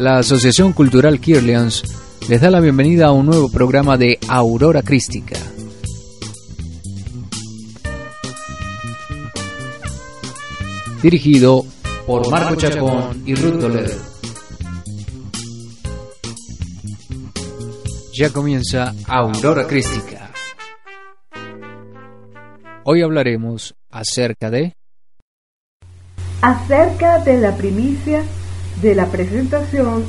La Asociación Cultural Kirlians les da la bienvenida a un nuevo programa de Aurora Crística. Dirigido por Marco Chacón y Ruth Toledo. Ya comienza Aurora Crística. Hoy hablaremos acerca de... Acerca de la primicia de la presentación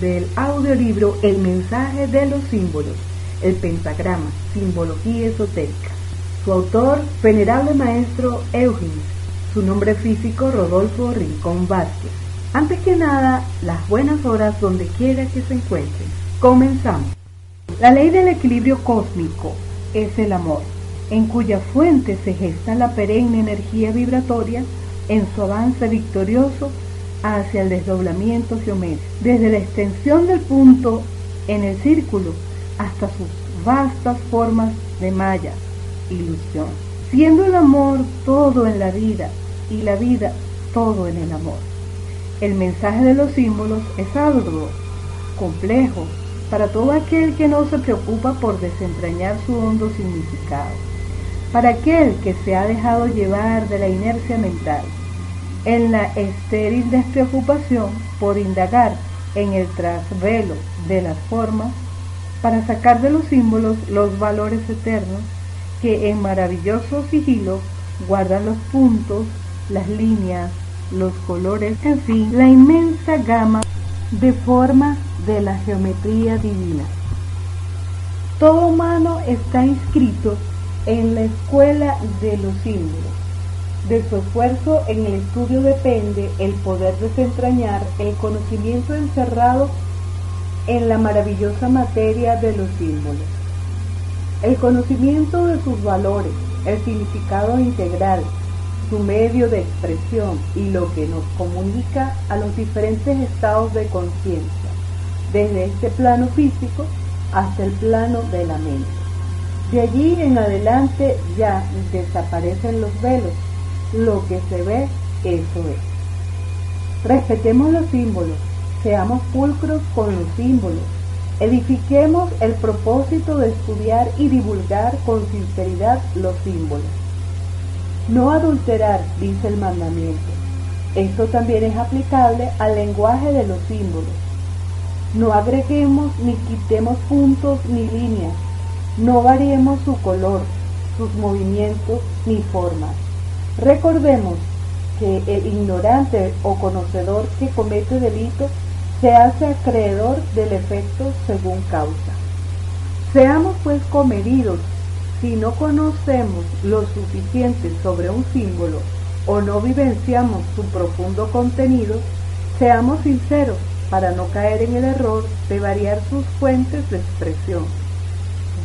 del audiolibro El mensaje de los símbolos, el pentagrama, simbología esotérica. Su autor, venerable maestro Eugenes, su nombre físico Rodolfo Rincón Vázquez. Antes que nada, las buenas horas donde quiera que se encuentren. Comenzamos. La ley del equilibrio cósmico es el amor, en cuya fuente se gesta la perenne energía vibratoria en su avance victorioso hacia el desdoblamiento geométrico, desde la extensión del punto en el círculo hasta sus vastas formas de malla, ilusión. Siendo el amor todo en la vida y la vida todo en el amor. El mensaje de los símbolos es algo complejo para todo aquel que no se preocupa por desentrañar su hondo significado, para aquel que se ha dejado llevar de la inercia mental en la estéril despreocupación por indagar en el trasvelo de las formas para sacar de los símbolos los valores eternos que en maravilloso sigilo guardan los puntos, las líneas, los colores, en fin, la inmensa gama de formas de la geometría divina. Todo humano está inscrito en la escuela de los símbolos de su esfuerzo en el estudio depende el poder desentrañar el conocimiento encerrado en la maravillosa materia de los símbolos. El conocimiento de sus valores, el significado integral, su medio de expresión y lo que nos comunica a los diferentes estados de conciencia, desde este plano físico hasta el plano de la mente. De allí en adelante ya desaparecen los velos lo que se ve, eso es. Respetemos los símbolos, seamos pulcros con los símbolos, edifiquemos el propósito de estudiar y divulgar con sinceridad los símbolos. No adulterar, dice el mandamiento. Esto también es aplicable al lenguaje de los símbolos. No agreguemos ni quitemos puntos ni líneas. No variemos su color, sus movimientos ni formas. Recordemos que el ignorante o conocedor que comete delito se hace acreedor del efecto según causa. Seamos pues comedidos si no conocemos lo suficiente sobre un símbolo o no vivenciamos su profundo contenido, seamos sinceros para no caer en el error de variar sus fuentes de expresión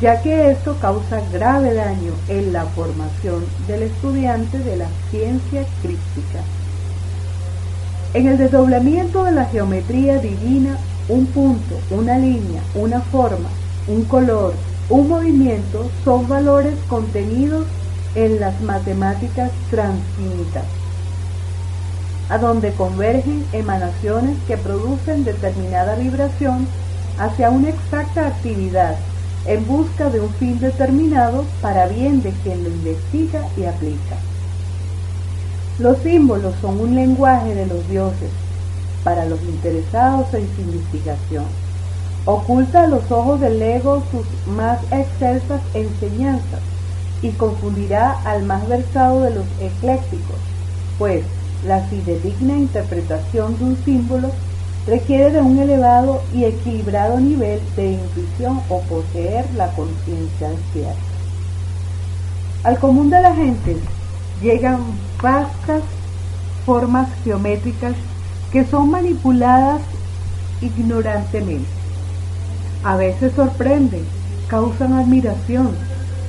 ya que esto causa grave daño en la formación del estudiante de la ciencia crítica. En el desdoblamiento de la geometría divina, un punto, una línea, una forma, un color, un movimiento son valores contenidos en las matemáticas transfinitas, a donde convergen emanaciones que producen determinada vibración hacia una exacta actividad en busca de un fin determinado para bien de quien lo investiga y aplica. Los símbolos son un lenguaje de los dioses para los interesados en su investigación. Oculta a los ojos del ego sus más excelsas enseñanzas y confundirá al más versado de los eclécticos, pues la fidedigna interpretación de un símbolo requiere de un elevado y equilibrado nivel de intuición o poseer la conciencia despierta. Al común de la gente llegan vastas formas geométricas que son manipuladas ignorantemente. A veces sorprenden, causan admiración,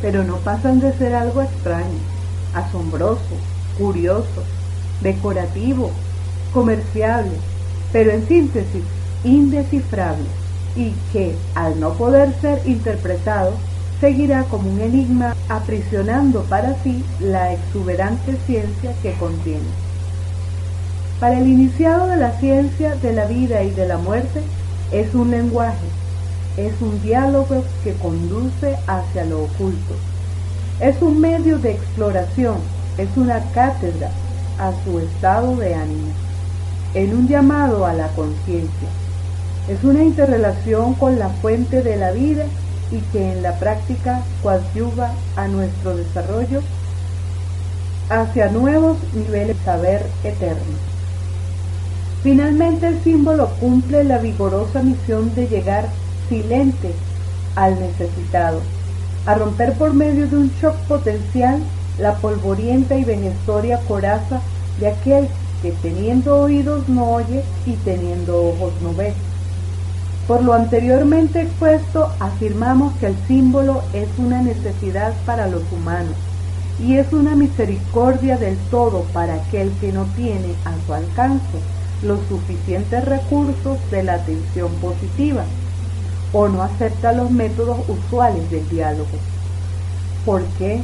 pero no pasan de ser algo extraño, asombroso, curioso, decorativo, comerciable, pero en síntesis indescifrable y que, al no poder ser interpretado, seguirá como un enigma aprisionando para sí la exuberante ciencia que contiene. Para el iniciado de la ciencia de la vida y de la muerte es un lenguaje, es un diálogo que conduce hacia lo oculto, es un medio de exploración, es una cátedra a su estado de ánimo, en un llamado a la conciencia. Es una interrelación con la fuente de la vida y que en la práctica coadyuva a nuestro desarrollo hacia nuevos niveles de saber eterno. Finalmente el símbolo cumple la vigorosa misión de llegar silente al necesitado, a romper por medio de un shock potencial la polvorienta y vejestoria coraza de aquel que teniendo oídos no oye y teniendo ojos no ve. Por lo anteriormente expuesto, afirmamos que el símbolo es una necesidad para los humanos y es una misericordia del todo para aquel que no tiene a su alcance los suficientes recursos de la atención positiva o no acepta los métodos usuales del diálogo. ¿Por qué?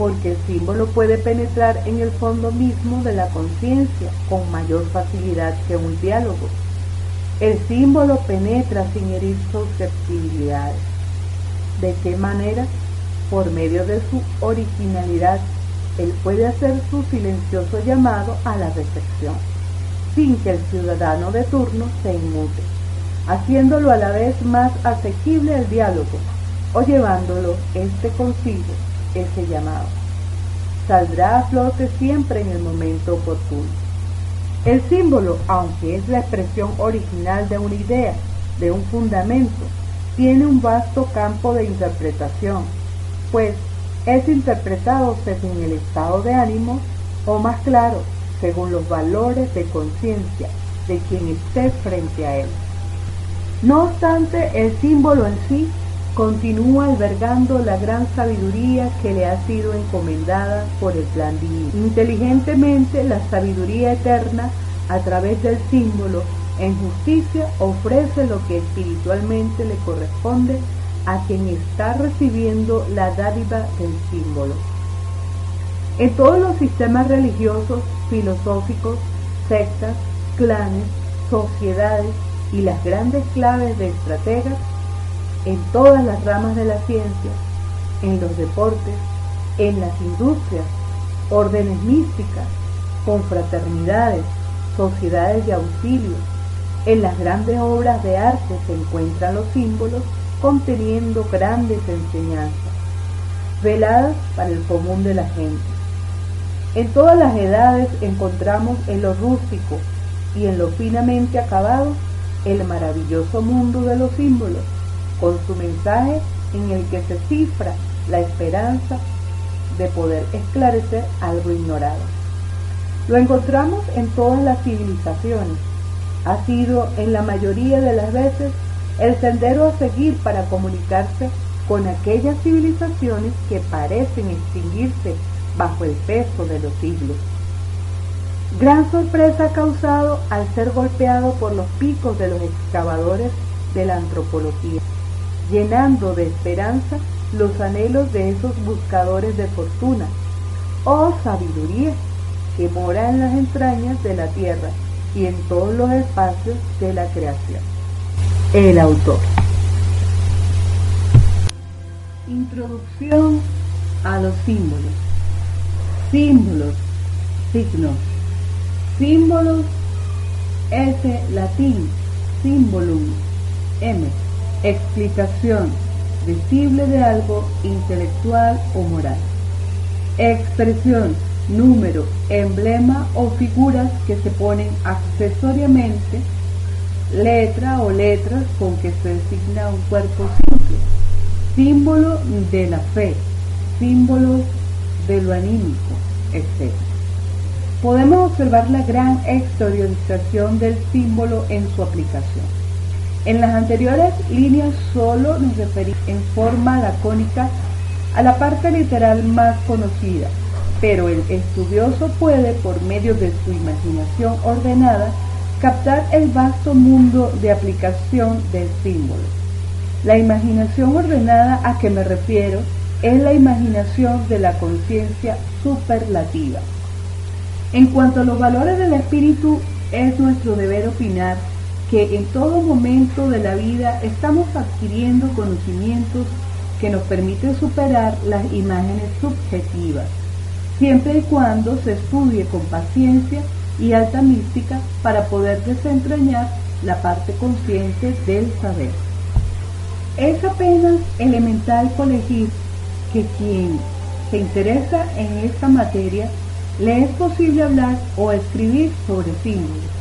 Porque el símbolo puede penetrar en el fondo mismo de la conciencia con mayor facilidad que un diálogo el símbolo penetra sin herir susceptibilidades. ¿De qué manera? Por medio de su originalidad, él puede hacer su silencioso llamado a la recepción, sin que el ciudadano de turno se inmute, haciéndolo a la vez más asequible el diálogo o llevándolo este consigo, ese llamado. Saldrá a flote siempre en el momento oportuno. El símbolo, aunque es la expresión original de una idea, de un fundamento, tiene un vasto campo de interpretación, pues es interpretado según el estado de ánimo o más claro, según los valores de conciencia de quien esté frente a él. No obstante, el símbolo en sí continúa albergando la gran sabiduría que le ha sido encomendada por el plan divino. Inteligentemente, la sabiduría eterna, a través del símbolo, en justicia, ofrece lo que espiritualmente le corresponde a quien está recibiendo la dádiva del símbolo. En todos los sistemas religiosos, filosóficos, sectas, clanes, sociedades y las grandes claves de estrategas, en todas las ramas de la ciencia, en los deportes, en las industrias, órdenes místicas, confraternidades, sociedades de auxilio, en las grandes obras de arte se encuentran los símbolos conteniendo grandes enseñanzas, veladas para el común de la gente. En todas las edades encontramos en lo rústico y en lo finamente acabado el maravilloso mundo de los símbolos con su mensaje en el que se cifra la esperanza de poder esclarecer algo ignorado. Lo encontramos en todas las civilizaciones. Ha sido en la mayoría de las veces el sendero a seguir para comunicarse con aquellas civilizaciones que parecen extinguirse bajo el peso de los siglos. Gran sorpresa ha causado al ser golpeado por los picos de los excavadores de la antropología llenando de esperanza los anhelos de esos buscadores de fortuna, oh sabiduría, que mora en las entrañas de la tierra y en todos los espacios de la creación. El autor. Introducción a los símbolos. Símbolos, signos. Símbolos, S latín, symbolum, M Explicación visible de algo intelectual o moral. Expresión, número, emblema o figuras que se ponen accesoriamente, letra o letras con que se designa un cuerpo simple, símbolo de la fe, símbolo de lo anímico, etc. podemos observar la gran exteriorización del símbolo en su aplicación. En las anteriores líneas solo nos referimos en forma lacónica a la parte literal más conocida, pero el estudioso puede, por medio de su imaginación ordenada, captar el vasto mundo de aplicación del símbolo. La imaginación ordenada a que me refiero es la imaginación de la conciencia superlativa. En cuanto a los valores del espíritu, es nuestro deber opinar que en todo momento de la vida estamos adquiriendo conocimientos que nos permiten superar las imágenes subjetivas, siempre y cuando se estudie con paciencia y alta mística para poder desentrañar la parte consciente del saber. Es apenas elemental colegir que quien se interesa en esta materia le es posible hablar o escribir sobre símbolos.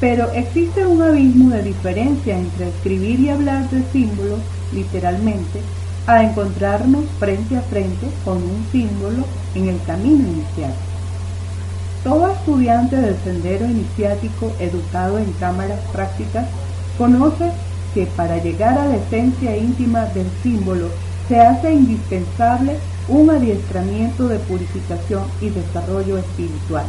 Pero existe un abismo de diferencia entre escribir y hablar de símbolos, literalmente, a encontrarnos frente a frente con un símbolo en el camino inicial. Todo estudiante del sendero iniciático educado en cámaras prácticas conoce que para llegar a la esencia íntima del símbolo se hace indispensable un adiestramiento de purificación y desarrollo espiritual,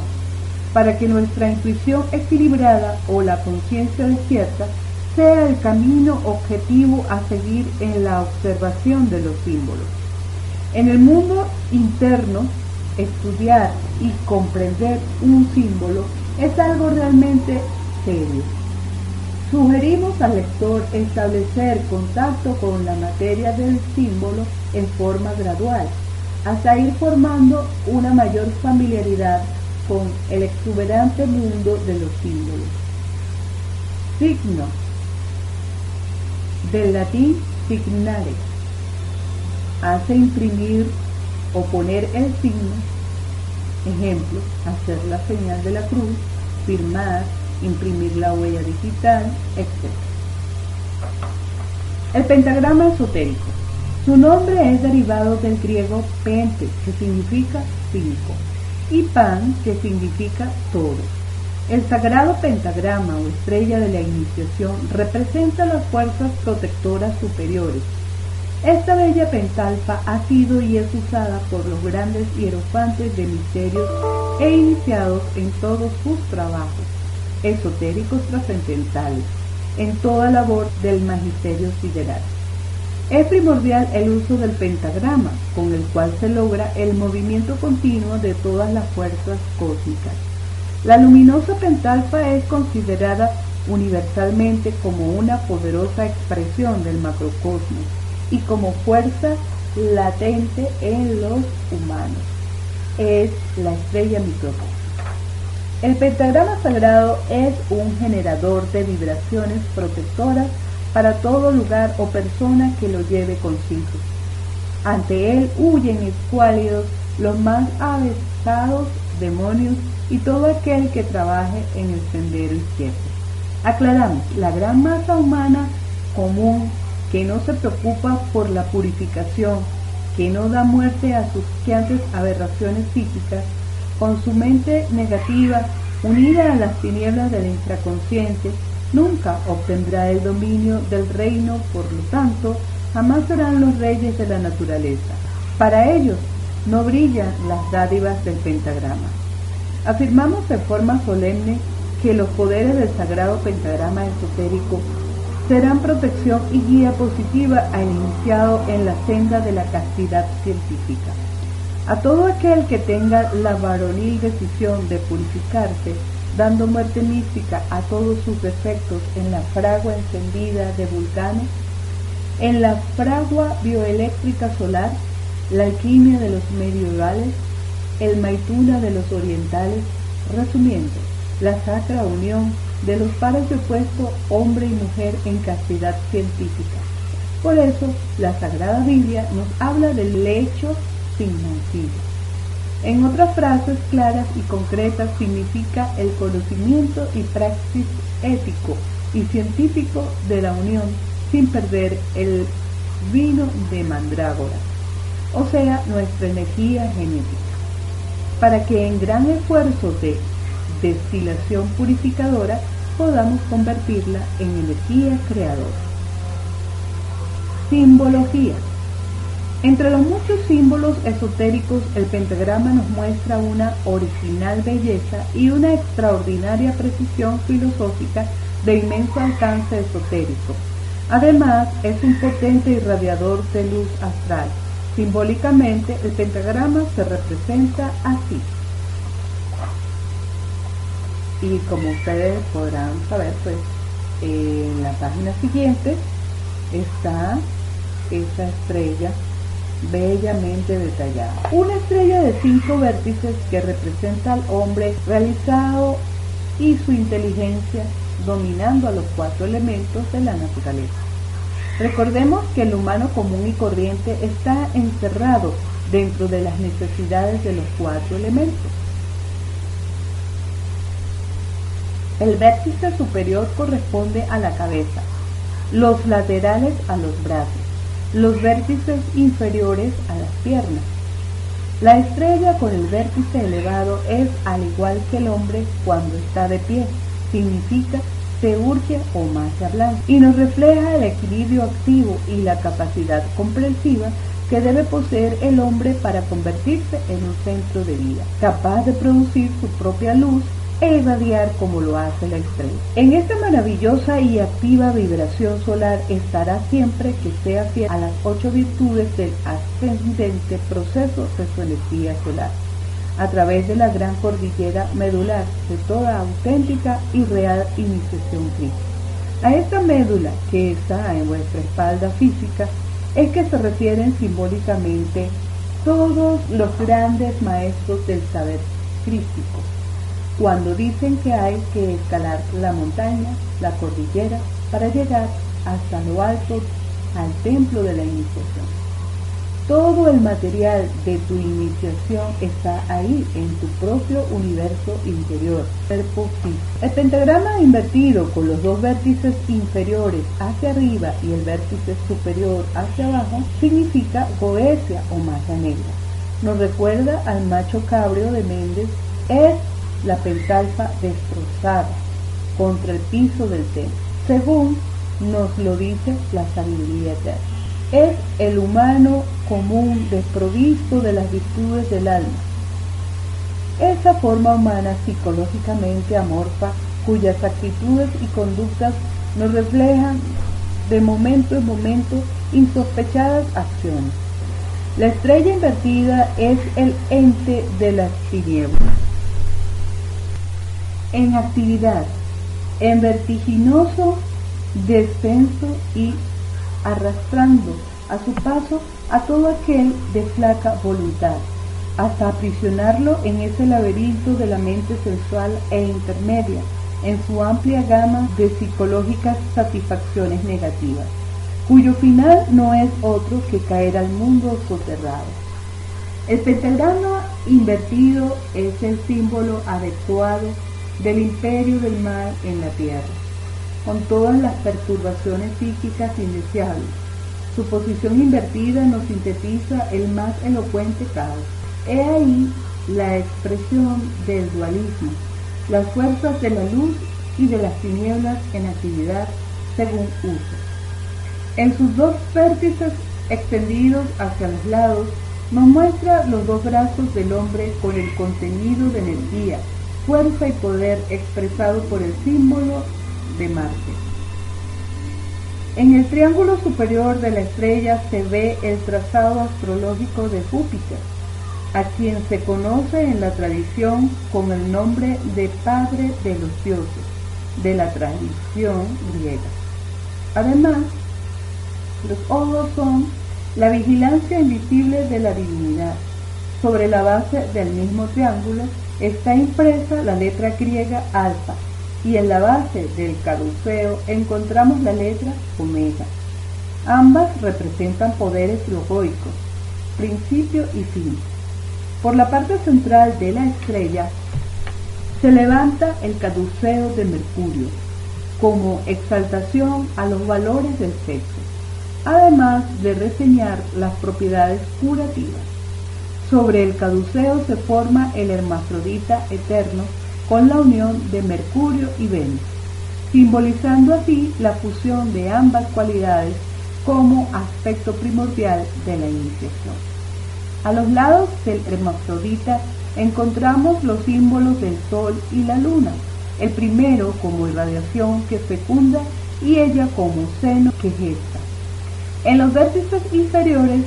para que nuestra intuición equilibrada o la conciencia despierta sea el camino objetivo a seguir en la observación de los símbolos. En el mundo interno estudiar y comprender un símbolo es algo realmente serio. Sugerimos al lector establecer contacto con la materia del símbolo en forma gradual, hasta ir formando una mayor familiaridad con el exuberante mundo de los símbolos. Signo, del latín signare, hace imprimir o poner el signo, ejemplo, hacer la señal de la cruz, firmar, imprimir la huella digital, etc. El pentagrama esotérico. Su nombre es derivado del griego pente, que significa cinco, y pan, que significa todo. El sagrado pentagrama o estrella de la iniciación representa las fuerzas protectoras superiores, esta bella pentalfa ha sido y es usada por los grandes hierofantes de misterios e iniciados en todos sus trabajos esotéricos trascendentales, en toda labor del magisterio sideral. Es primordial el uso del pentagrama, con el cual se logra el movimiento continuo de todas las fuerzas cósmicas. La luminosa pentalfa es considerada universalmente como una poderosa expresión del macrocosmos y como fuerza latente en los humanos. Es la estrella microcosmos. El pentagrama sagrado es un generador de vibraciones protectoras para todo lugar o persona que lo lleve consigo. Ante él huyen escuálidos los más avesados demonios y todo aquel que trabaje en el sendero izquierdo. Aclaramos, la gran masa humana común que no se preocupa por la purificación, que no da muerte a sus quiantes aberraciones psíquicas, con su mente negativa unida a las tinieblas de la nunca obtendrá el dominio del reino, por lo tanto, jamás serán los reyes de la naturaleza. Para ellos no brillan las dádivas del pentagrama. Afirmamos de forma solemne que los poderes del sagrado pentagrama esotérico serán protección y guía positiva al iniciado en la senda de la castidad científica. A todo aquel que tenga la varonil decisión de purificarse, dando muerte mística a todos sus defectos en la fragua encendida de Vulcano, en la fragua bioeléctrica solar, la alquimia de los medievales, el maituna de los orientales, resumiendo, la sacra unión de los pares de hombre y mujer en castidad científica. Por eso, la Sagrada Biblia nos habla del lecho sin mancilla. En otras frases claras y concretas significa el conocimiento y praxis ético y científico de la unión sin perder el vino de mandrágora, o sea, nuestra energía genética. para que en gran esfuerzo de destilación purificadora podamos convertirla en energía creadora. Simbología. Entre los muchos símbolos esotéricos, el pentagrama nos muestra una original belleza y una extraordinaria precisión filosófica de inmenso alcance esotérico. Además, es un potente irradiador de luz astral. Simbólicamente, el pentagrama se representa así. Y como ustedes podrán saber, pues en la página siguiente está esa estrella bellamente detallada. Una estrella de cinco vértices que representa al hombre realizado y su inteligencia dominando a los cuatro elementos de la naturaleza. Recordemos que el humano común y corriente está encerrado dentro de las necesidades de los cuatro elementos. El vértice superior corresponde a la cabeza, los laterales a los brazos, los vértices inferiores a las piernas. La estrella con el vértice elevado es al igual que el hombre cuando está de pie, significa se o más blanca y nos refleja el equilibrio activo y la capacidad comprensiva que debe poseer el hombre para convertirse en un centro de vida, capaz de producir su propia luz irradiar como lo hace la estrella. En esta maravillosa y activa vibración solar estará siempre que sea fiel a las ocho virtudes del ascendente proceso de su energía solar a través de la gran cordillera medular de toda auténtica y real iniciación crítica. A esta médula que está en vuestra espalda física es que se refieren simbólicamente todos los grandes maestros del saber crítico, cuando dicen que hay que escalar la montaña, la cordillera, para llegar hasta lo alto al templo de la iniciación. Todo el material de tu iniciación está ahí, en tu propio universo interior, El pentagrama invertido con los dos vértices inferiores hacia arriba y el vértice superior hacia abajo significa Goesia o masa negra. Nos recuerda al macho cabrio de Méndez, es la pentalfa destrozada contra el piso del templo, según nos lo dice la sabiduría eterna es el humano común desprovisto de las virtudes del alma. Esa forma humana psicológicamente amorfa cuyas actitudes y conductas nos reflejan de momento en momento insospechadas acciones. La estrella invertida es el ente de las tinieblas. En actividad, en vertiginoso descenso y arrastrando a su paso a todo aquel de flaca voluntad, hasta aprisionarlo en ese laberinto de la mente sensual e intermedia, en su amplia gama de psicológicas satisfacciones negativas, cuyo final no es otro que caer al mundo soterrado. El pentagrama invertido es el símbolo adecuado del imperio del mal en la tierra con todas las perturbaciones psíquicas indeseables. Su posición invertida nos sintetiza el más elocuente caos. He ahí la expresión del dualismo, las fuerzas de la luz y de las tinieblas en actividad según uso. En sus dos vértices extendidos hacia los lados, nos muestra los dos brazos del hombre con el contenido de energía, fuerza y poder expresado por el símbolo de Marte. En el triángulo superior de la estrella se ve el trazado astrológico de Júpiter, a quien se conoce en la tradición con el nombre de Padre de los Dioses, de la tradición griega. Además, los ojos son la vigilancia invisible de la divinidad. Sobre la base del mismo triángulo está impresa la letra griega alfa, y en la base del caduceo encontramos la letra omega. Ambas representan poderes logoicos, principio y fin. Por la parte central de la estrella se levanta el caduceo de Mercurio, como exaltación a los valores del sexo, además de reseñar las propiedades curativas. Sobre el caduceo se forma el hermafrodita eterno con la unión de Mercurio y Venus, simbolizando así la fusión de ambas cualidades como aspecto primordial de la iniciación. A los lados del hermafrodita encontramos los símbolos del Sol y la Luna, el primero como irradiación que fecunda y ella como seno que gesta. En los vértices inferiores,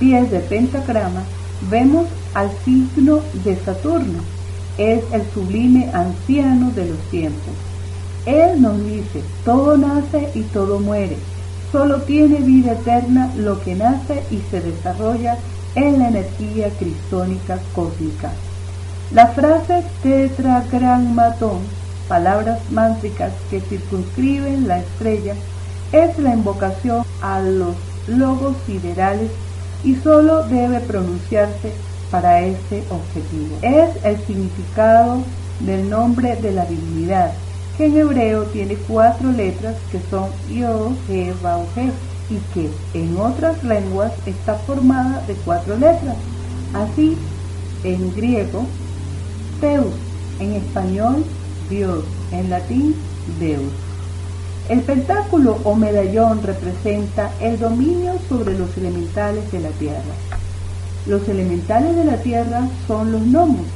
pies de pentagrama, vemos al signo de Saturno, es el sublime anciano de los tiempos. Él nos dice, todo nace y todo muere, solo tiene vida eterna lo que nace y se desarrolla en la energía cristónica cósmica. La frase tetragrammatón, palabras mántricas que circunscriben la estrella, es la invocación a los logos siderales y solo debe pronunciarse para este objetivo. Es el significado del nombre de la divinidad, que en hebreo tiene cuatro letras que son Yod, He, Vau, He, y que en otras lenguas está formada de cuatro letras. Así, en griego, Teus, en español, Dios, en latín, Deus. El pentáculo o medallón representa el dominio sobre los elementales de la tierra. Los elementales de la tierra son los gnomos.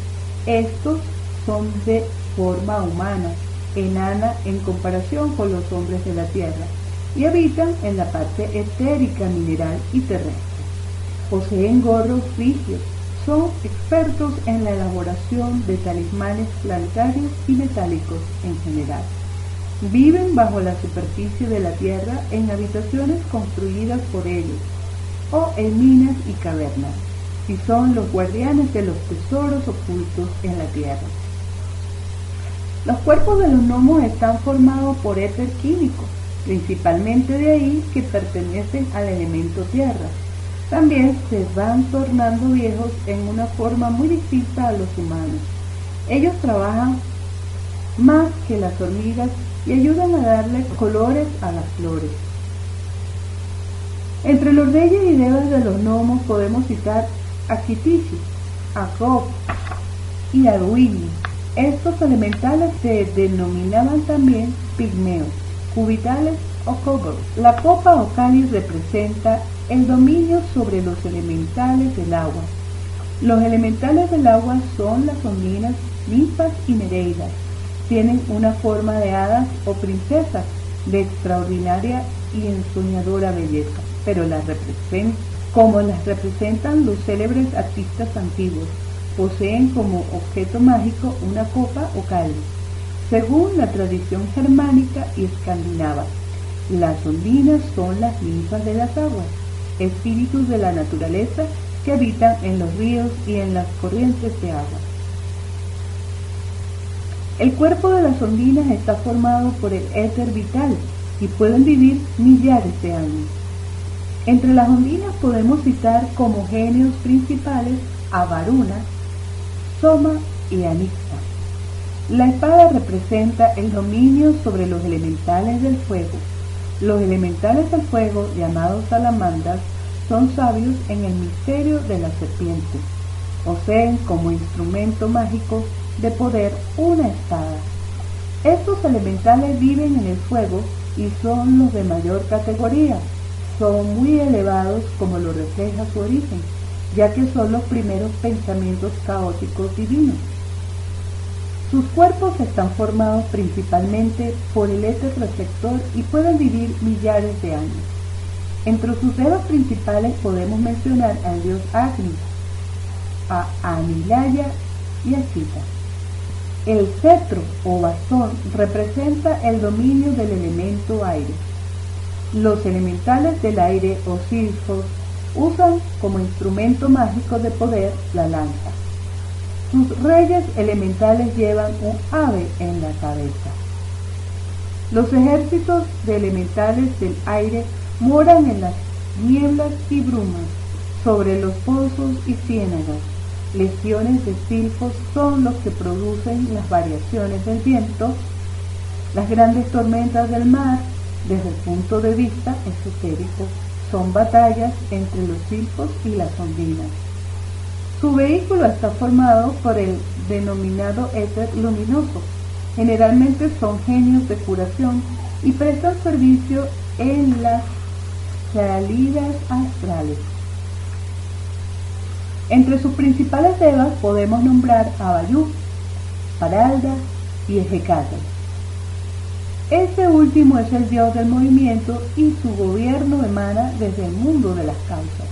Estos son de forma humana, enana en comparación con los hombres de la tierra, y habitan en la parte etérica, mineral y terrestre. Poseen gorros rígidos, son expertos en la elaboración de talismanes planetarios y metálicos en general. Viven bajo la superficie de la Tierra en habitaciones construidas por ellos o en minas y cavernas, y son los guardianes de los tesoros ocultos en la Tierra. Los cuerpos de los gnomos están formados por éter químico, principalmente de ahí que pertenecen al elemento tierra. También se van tornando viejos en una forma muy distinta a los humanos. Ellos trabajan más que las hormigas y ayudan a darle colores a las flores. Entre los reyes y deus de los gnomos podemos citar a Kitishi, a Job y a Duini. Estos elementales se denominaban también pigmeos, cubitales o cobos. La copa o cáliz representa el dominio sobre los elementales del agua. Los elementales del agua son las ondinas, ninfas y nereidas tienen una forma de hadas o princesas de extraordinaria y ensoñadora belleza, pero las representan como las representan los célebres artistas antiguos. Poseen como objeto mágico una copa o cáliz, según la tradición germánica y escandinava. Las ondinas son las ninfas de las aguas, espíritus de la naturaleza que habitan en los ríos y en las corrientes de agua. El cuerpo de las ondinas está formado por el éter vital y pueden vivir millares de años. Entre las ondinas podemos citar como genios principales a Varuna, Soma y Anixta. La espada representa el dominio sobre los elementales del fuego. Los elementales del fuego, llamados salamandras, son sabios en el misterio de la serpiente. Poseen como instrumento mágico de poder una espada. Estos elementales viven en el fuego y son los de mayor categoría. Son muy elevados como lo refleja su origen, ya que son los primeros pensamientos caóticos divinos. Sus cuerpos están formados principalmente por el éter reflector y pueden vivir millares de años. Entre sus dedos principales podemos mencionar al dios Agni, a Anilaya y a Sita. El cetro o bastón representa el dominio del elemento aire. Los elementales del aire o silfos usan como instrumento mágico de poder la lanza. Sus reyes elementales llevan un ave en la cabeza. Los ejércitos de elementales del aire moran en las nieblas y brumas, sobre los pozos y ciénagas, lesiones de silfos son los que producen las variaciones del viento, las grandes tormentas del mar, desde el punto de vista esotérico, son batallas entre los silfos y las ondinas. Su vehículo está formado por el denominado éter luminoso. Generalmente son genios de curación y prestan servicio en las salidas astrales. Entre sus principales devas podemos nombrar a Bayú, Paralda y Ejecate. Este último es el dios del movimiento y su gobierno emana desde el mundo de las causas.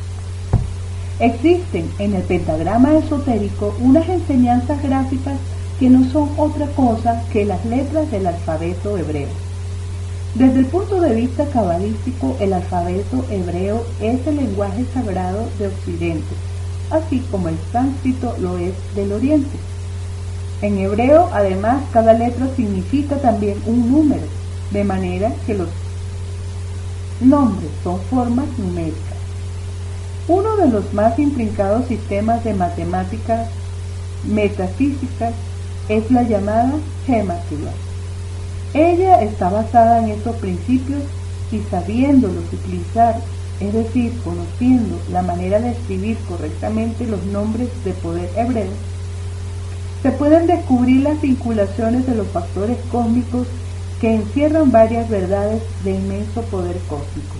Existen en el pentagrama esotérico unas enseñanzas gráficas que no son otra cosa que las letras del alfabeto hebreo. Desde el punto de vista cabalístico, el alfabeto hebreo es el lenguaje sagrado de Occidente, así como el sánscrito lo es del Oriente. En hebreo, además, cada letra significa también un número, de manera que los nombres son formas numéricas. Uno de los más intrincados sistemas de matemáticas metafísicas es la llamada gematría. Ella está basada en estos principios y sabiéndolos utilizar, es decir, conociendo la manera de escribir correctamente los nombres de poder hebreo, se pueden descubrir las vinculaciones de los factores cósmicos que encierran varias verdades de inmenso poder cósmico.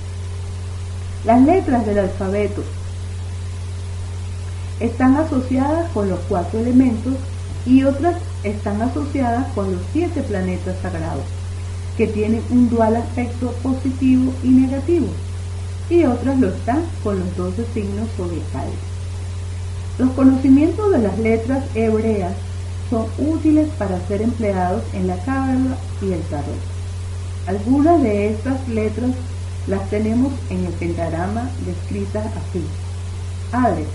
Las letras del alfabeto están asociadas con los cuatro elementos y otras están asociadas con los siete planetas sagrados, que tienen un dual aspecto positivo y negativo, y otras lo están con los doce signos zodiacales. Los conocimientos de las letras hebreas son útiles para ser empleados en la cábala y el tarot. Algunas de estas letras las tenemos en el pentagrama descritas así. Aleph,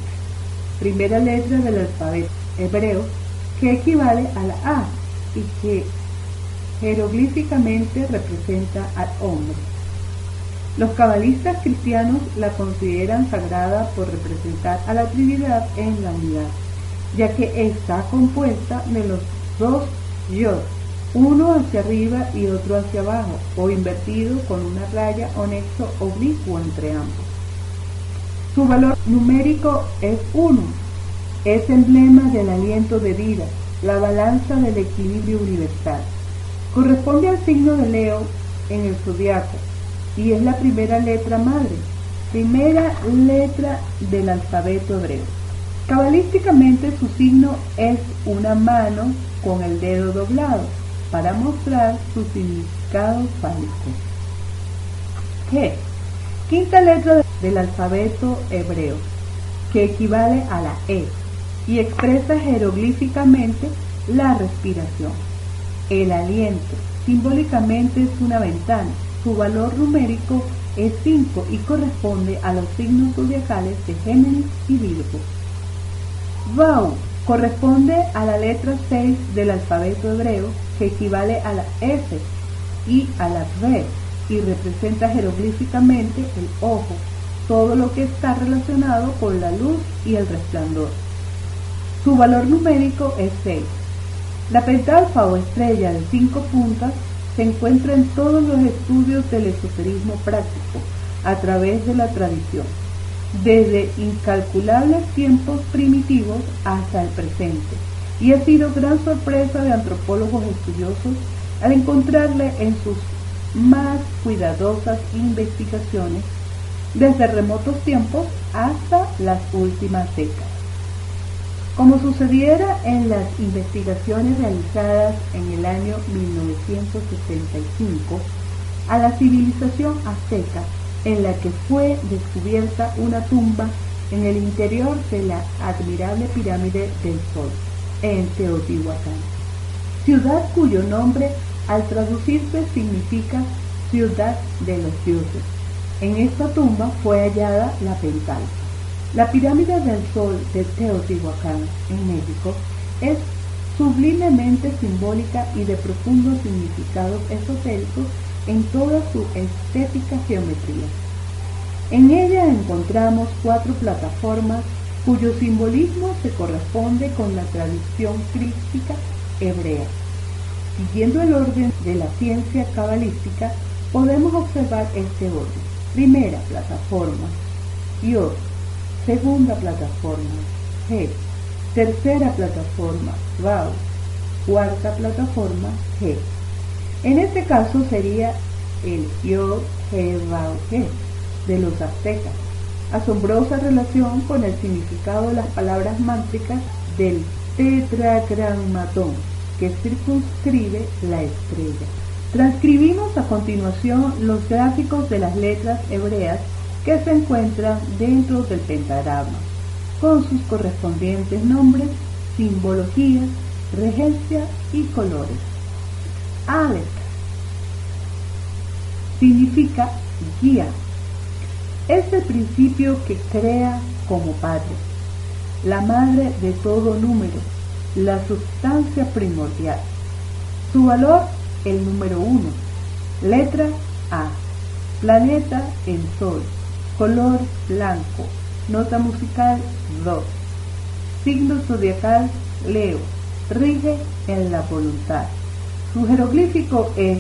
primera letra del alfabeto hebreo, que equivale a la A y que jeroglíficamente representa al hombre. Los cabalistas cristianos la consideran sagrada por representar a la Trinidad en la unidad, ya que está compuesta de los dos yod, uno hacia arriba y otro hacia abajo, o invertido con una raya o nexo oblicuo entre ambos. Su valor numérico es 1, es emblema del aliento de vida, la balanza del equilibrio universal. Corresponde al signo de Leo en el zodiaco y es la primera letra madre, primera letra del alfabeto hebreo. Cabalísticamente su signo es una mano con el dedo doblado para mostrar su significado fálico. G. Quinta letra del alfabeto hebreo, que equivale a la E y expresa jeroglíficamente la respiración. El aliento simbólicamente es una ventana. Su valor numérico es 5 y corresponde a los signos zodiacales de Géminis y Virgo. Vau corresponde a la letra 6 del alfabeto hebreo que equivale a la F y a la R y representa jeroglíficamente el ojo, todo lo que está relacionado con la luz y el resplandor. Su valor numérico es 6. La pentalfa o estrella de cinco puntas se encuentra en todos los estudios del esoterismo práctico a través de la tradición, desde incalculables tiempos primitivos hasta el presente, y ha sido gran sorpresa de antropólogos estudiosos al encontrarle en sus más cuidadosas investigaciones desde remotos tiempos hasta las últimas décadas. Como sucediera en las investigaciones realizadas en el año 1965 a la civilización azteca, en la que fue descubierta una tumba en el interior de la admirable pirámide del Sol, en Teotihuacán, ciudad cuyo nombre al traducirse significa ciudad de los dioses. En esta tumba fue hallada la pentalfa. La pirámide del Sol de Teotihuacán, en México, es sublimemente simbólica y de profundos significados esotéricos en toda su estética geometría. En ella encontramos cuatro plataformas cuyo simbolismo se corresponde con la tradición crística hebrea. Siguiendo el orden de la ciencia cabalística, podemos observar este orden. Primera plataforma, Dios, Segunda plataforma, G. Tercera plataforma, Vau. Cuarta plataforma, G. En este caso sería el Yod, He, Vau, He de los aztecas. Asombrosa relación con el significado de las palabras mántricas del tetragrammatón que circunscribe la estrella. Transcribimos a continuación los gráficos de las letras hebreas que se encuentran dentro del pentagrama, con sus correspondientes nombres, simbologías, regencia y colores. Aleph significa guía. Es el principio que crea como padre, la madre de todo número, la sustancia primordial. Su valor, el número uno. Letra A. Planeta en Sol. Color blanco. Nota musical 2. Signo zodiacal Leo. Rige en la voluntad. Su jeroglífico es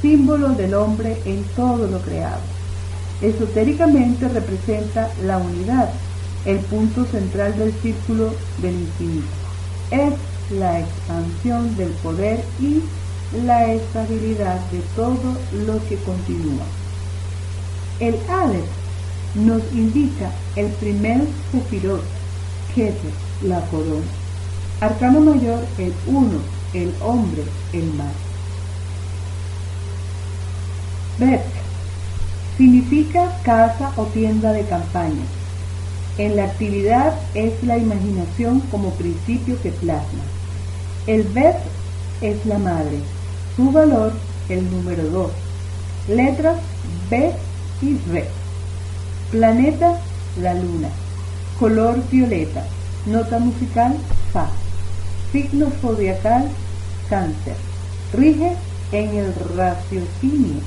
símbolo del hombre en todo lo creado. Esotéricamente representa la unidad, el punto central del círculo del infinito. Es la expansión del poder y la estabilidad de todo lo que continúa. El Aleph nos indica el primer Sefirot, es la corona. Arcano mayor, el uno, el hombre, el mar. Bet significa casa o tienda de campaña. En la actividad es la imaginación como principio que plasma. El Bet es la madre. Su valor, el número 2. Letras B y R. Planeta, la luna. Color violeta. Nota musical, Fa. Signo zodiacal, cáncer. Rige en el raciocinio.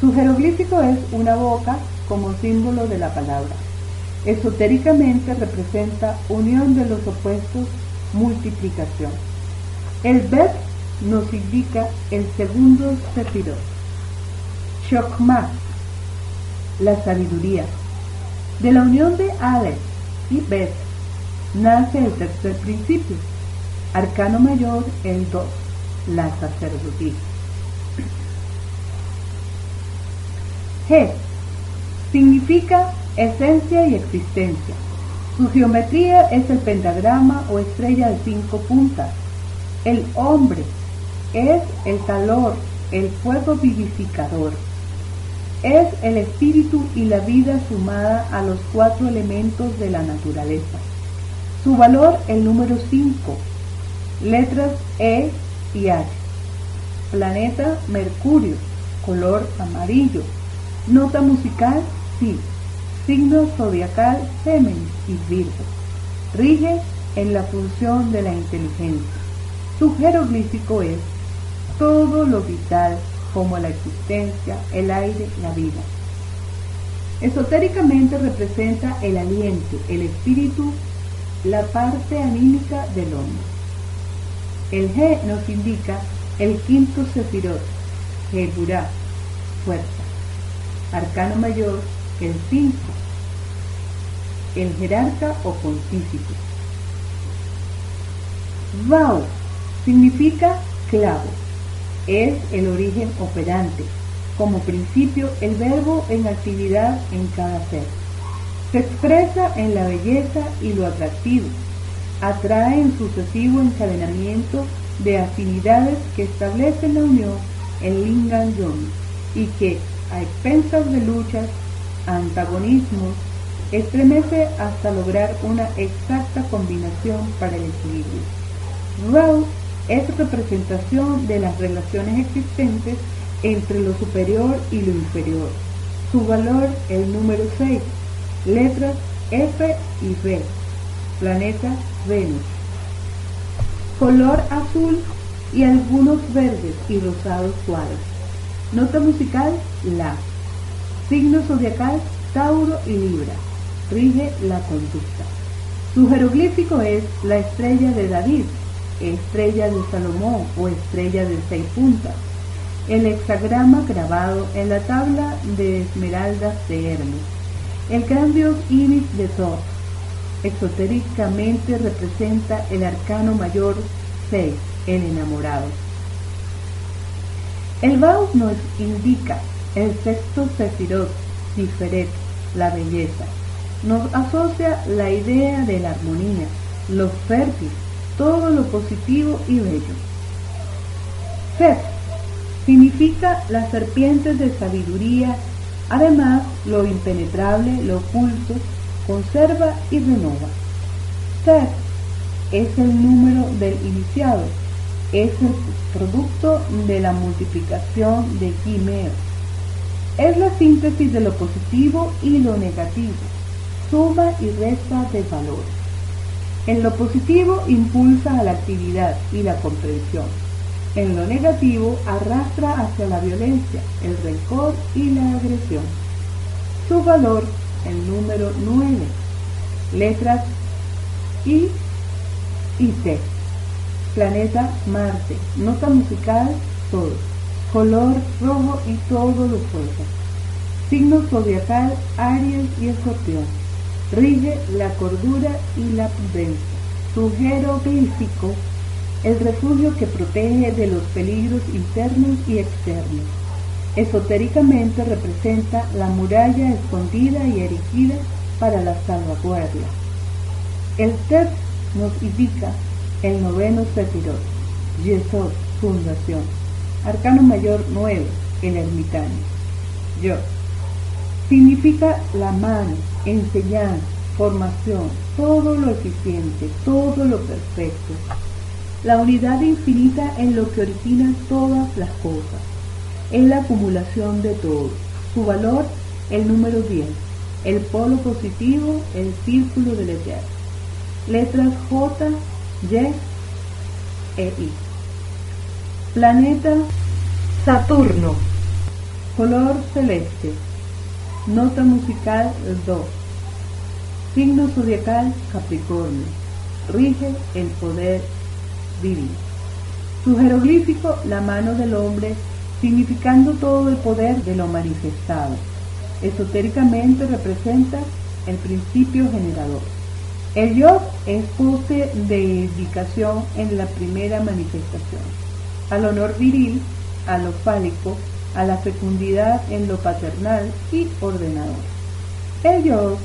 Su jeroglífico es una boca como símbolo de la palabra. Esotéricamente representa unión de los opuestos, multiplicación. El Bet nos indica el segundo sefirot. Shokma, la sabiduría. De la unión de Aleph y Bet nace el tercer principio, arcano mayor el 2, la sacerdotisa. G significa esencia y existencia. Su geometría es el pentagrama o estrella de cinco puntas. El hombre es el calor, el fuego vivificador. Es el espíritu y la vida sumada a los cuatro elementos de la naturaleza. Su valor el número 5. Letras E y H. Planeta Mercurio, color amarillo. Nota musical Si. Signo zodiacal Géminis y Virgo. Rige en la función de la inteligencia. Su jeroglífico es todo lo vital como la existencia, el aire, la vida. Esotéricamente representa el aliento, el espíritu, la parte anímica del hombre. El G nos indica el quinto sefirot, Geburah, fuerza. Arcano mayor, el 5, el jerarca o pontífice. Vau significa clavo es el origen operante, como principio el verbo en actividad en cada ser. Se expresa en la belleza y lo atractivo, atrae en sucesivo encadenamiento de afinidades que establecen la unión en Lingan y que, a expensas de luchas, antagonismos, estremece hasta lograr una exacta combinación para el equilibrio es representación de las relaciones existentes entre lo superior y lo inferior. Su valor, el número 6, letras F y V, planeta Venus. Color azul y algunos verdes y rosados suaves. Nota musical, La. Signo zodiacal, Tauro y Libra. Rige la conducta. Su jeroglífico es la estrella de David, estrella de Salomón o estrella de seis puntas. El hexagrama grabado en la tabla de esmeraldas de Hermes. El gran dios Iris de Thor. Esotéricamente representa el arcano mayor 6, el enamorado. El Baus nos indica el sexto Sefirot, Tiferet, la belleza. Nos asocia la idea de la armonía, lo fértil, todo lo positivo y bello. Set significa las serpientes de sabiduría, además lo impenetrable, lo oculto, conserva y renova. Ser es el número del iniciado, es el producto de la multiplicación de Quimeo. Es la síntesis de lo positivo y lo negativo, suma y resta de valores. En lo positivo impulsa a la actividad y la comprensión. En lo negativo arrastra hacia la violencia, el rencor y la agresión. Su valor, el número 9. Letras I y T. Planeta Marte. Nota musical Sol. Color rojo y todo fuerza. Signo zodiacal Aries y Escorpión. Rige la cordura y la prudencia. Su jeroglífico el refugio que protege de los peligros internos y externos. Esotéricamente representa la muralla escondida y erigida para la salvaguardia. El Tet nos indica el noveno Sefirot, Yesod, fundación. Arcano mayor 9, el ermitaño. Yo. Significa la mano, enseñanza, formación, todo lo eficiente, todo lo perfecto. La unidad infinita en lo que origina todas las cosas. Es la acumulación de todo. Su valor, el número 10. El polo positivo, el círculo del eterno. Letras J, Y e I. Planeta Saturno. Color celeste. Nota musical Do. Signo zodiacal Capricornio. Rige el poder divino. Su jeroglífico, la mano del hombre, significando todo el poder de lo manifestado. Esotéricamente representa el principio generador. El yo es pose de indicación en la primera manifestación. Al honor viril, a lo fálico, a la fecundidad en lo paternal y ordenador. El yo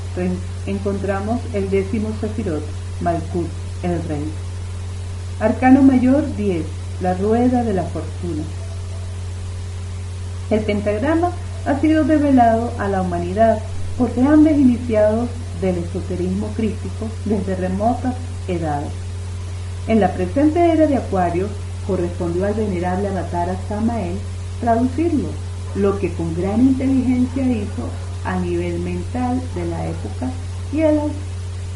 encontramos el décimo sefirot, Malkut, el rey. Arcano mayor 10, la rueda de la fortuna. El pentagrama ha sido develado a la humanidad por grandes iniciados del esoterismo crístico desde remotas edades. En la presente era de Acuario correspondió al venerable avatar Samael traducirlo, lo que con gran inteligencia hizo a nivel mental de la época y a,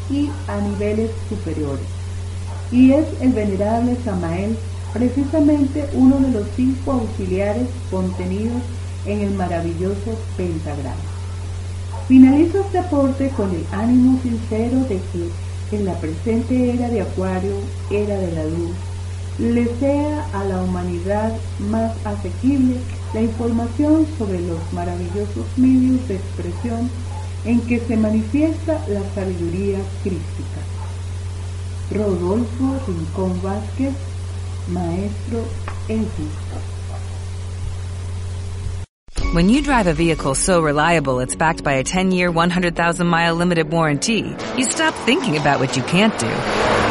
y a niveles superiores y es el venerable Samael precisamente uno de los cinco auxiliares contenidos en el maravilloso pentagrama. Finalizo este aporte con el ánimo sincero de que en la presente era de Acuario, era de la luz, le sea a la humanidad más asequible la información sobre los maravillosos medios de expresión en que se manifiesta la sabiduría crística. Rodolfo Rincón Vázquez, maestro en When you drive a vehicle so reliable it's backed by a 10-year, 100,000-mile limited warranty, you stop thinking about what you can't do